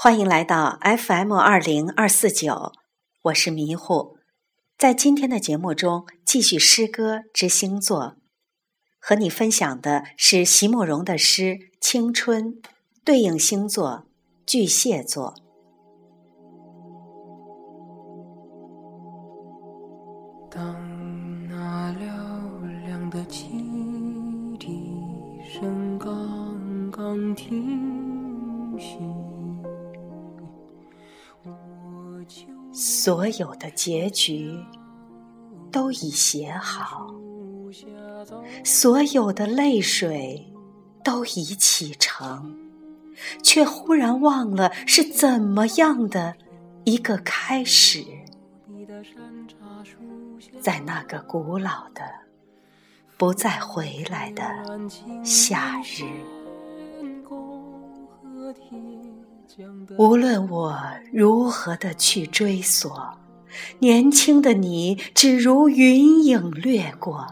欢迎来到 FM 二零二四九，我是迷糊。在今天的节目中，继续诗歌之星座，和你分享的是席慕容的诗《青春》，对应星座巨蟹座。当那嘹亮的汽笛声刚刚停息，所有的结局都已写好，所有的泪水都已启程，却忽然忘了是怎么样的一个开始。在那个古老的、不再回来的夏日，无论我如何的去追索，年轻的你只如云影掠过，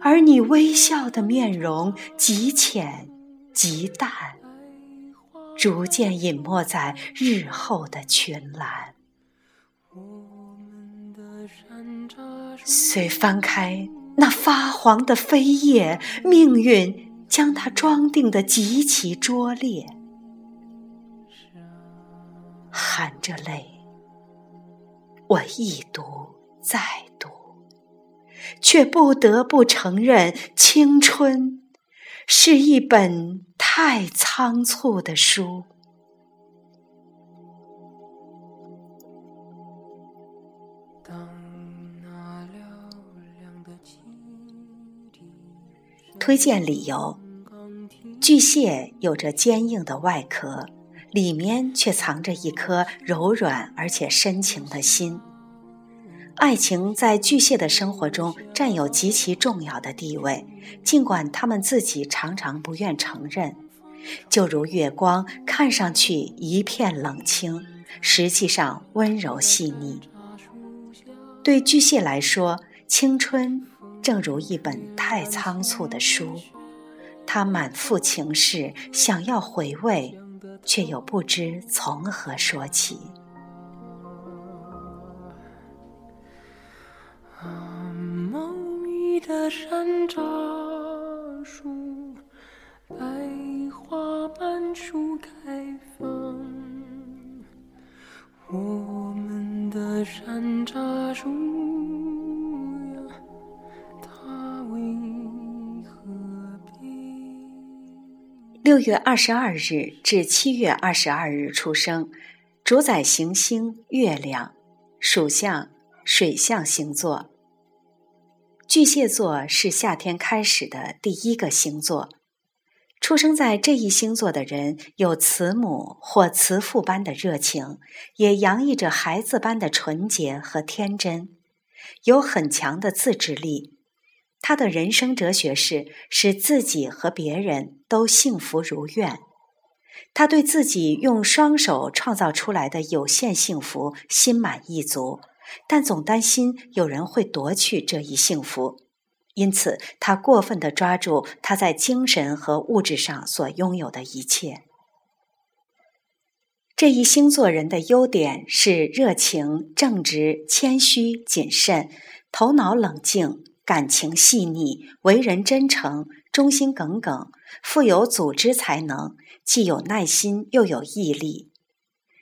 而你微笑的面容极浅极淡，逐渐隐没在日后的群岚。遂翻开那发黄的扉页，命运将它装订的极其拙劣。含着泪，我一读再读，却不得不承认，青春是一本太仓促的书。推荐理由：巨蟹有着坚硬的外壳，里面却藏着一颗柔软而且深情的心。爱情在巨蟹的生活中占有极其重要的地位，尽管他们自己常常不愿承认。就如月光，看上去一片冷清，实际上温柔细腻。对巨蟹来说，青春。正如一本太仓促的书，他满腹情事，想要回味，却又不知从何说起。茂密的山楂树，百花满树开放。我们的山楂树。六月二十二日至七月二十二日出生，主宰行星月亮，属相水象星座。巨蟹座是夏天开始的第一个星座，出生在这一星座的人有慈母或慈父般的热情，也洋溢着孩子般的纯洁和天真，有很强的自制力。他的人生哲学是使自己和别人都幸福如愿。他对自己用双手创造出来的有限幸福心满意足，但总担心有人会夺去这一幸福，因此他过分的抓住他在精神和物质上所拥有的一切。这一星座人的优点是热情、正直、谦虚、谨慎，头脑冷静。感情细腻，为人真诚，忠心耿耿，富有组织才能，既有耐心又有毅力。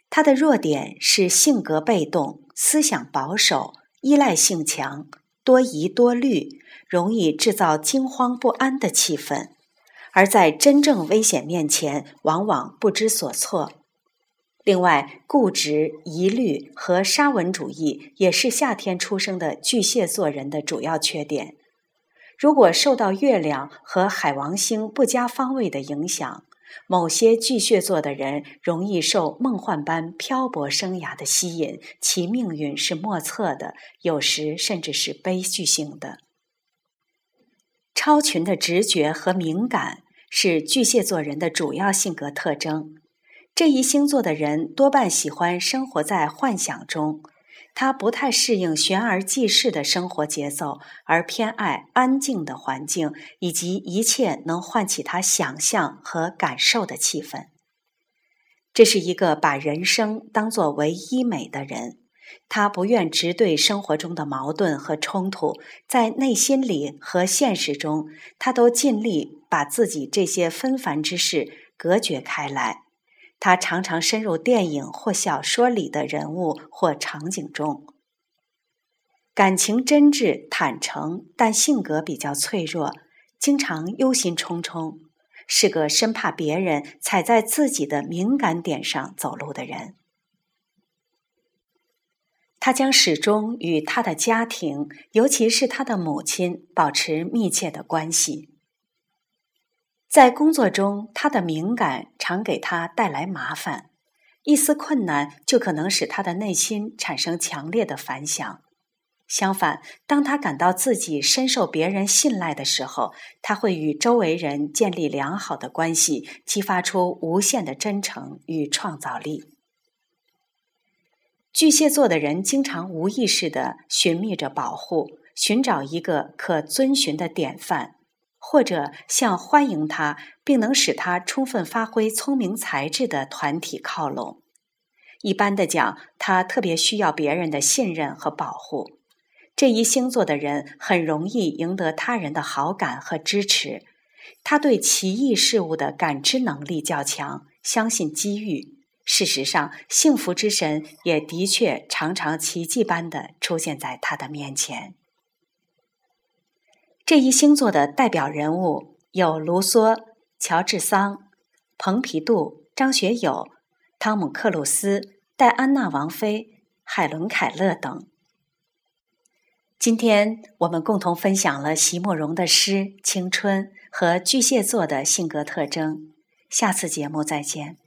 他的弱点是性格被动，思想保守，依赖性强，多疑多虑，容易制造惊慌不安的气氛，而在真正危险面前，往往不知所措。另外，固执、疑虑和沙文主义也是夏天出生的巨蟹座人的主要缺点。如果受到月亮和海王星不佳方位的影响，某些巨蟹座的人容易受梦幻般漂泊生涯的吸引，其命运是莫测的，有时甚至是悲剧性的。超群的直觉和敏感是巨蟹座人的主要性格特征。这一星座的人多半喜欢生活在幻想中，他不太适应悬而济世的生活节奏，而偏爱安静的环境以及一切能唤起他想象和感受的气氛。这是一个把人生当作唯一美的人。他不愿直对生活中的矛盾和冲突，在内心里和现实中，他都尽力把自己这些纷繁之事隔绝开来。他常常深入电影或小说里的人物或场景中，感情真挚坦诚，但性格比较脆弱，经常忧心忡忡，是个生怕别人踩在自己的敏感点上走路的人。他将始终与他的家庭，尤其是他的母亲，保持密切的关系。在工作中，他的敏感常给他带来麻烦，一丝困难就可能使他的内心产生强烈的反响。相反，当他感到自己深受别人信赖的时候，他会与周围人建立良好的关系，激发出无限的真诚与创造力。巨蟹座的人经常无意识地寻觅着保护，寻找一个可遵循的典范。或者向欢迎他并能使他充分发挥聪明才智的团体靠拢。一般的讲，他特别需要别人的信任和保护。这一星座的人很容易赢得他人的好感和支持。他对奇异事物的感知能力较强，相信机遇。事实上，幸福之神也的确常常奇迹般的出现在他的面前。这一星座的代表人物有卢梭、乔治桑、蓬皮杜、张学友、汤姆克鲁斯、戴安娜王妃、海伦凯勒等。今天我们共同分享了席慕容的诗《青春》和巨蟹座的性格特征。下次节目再见。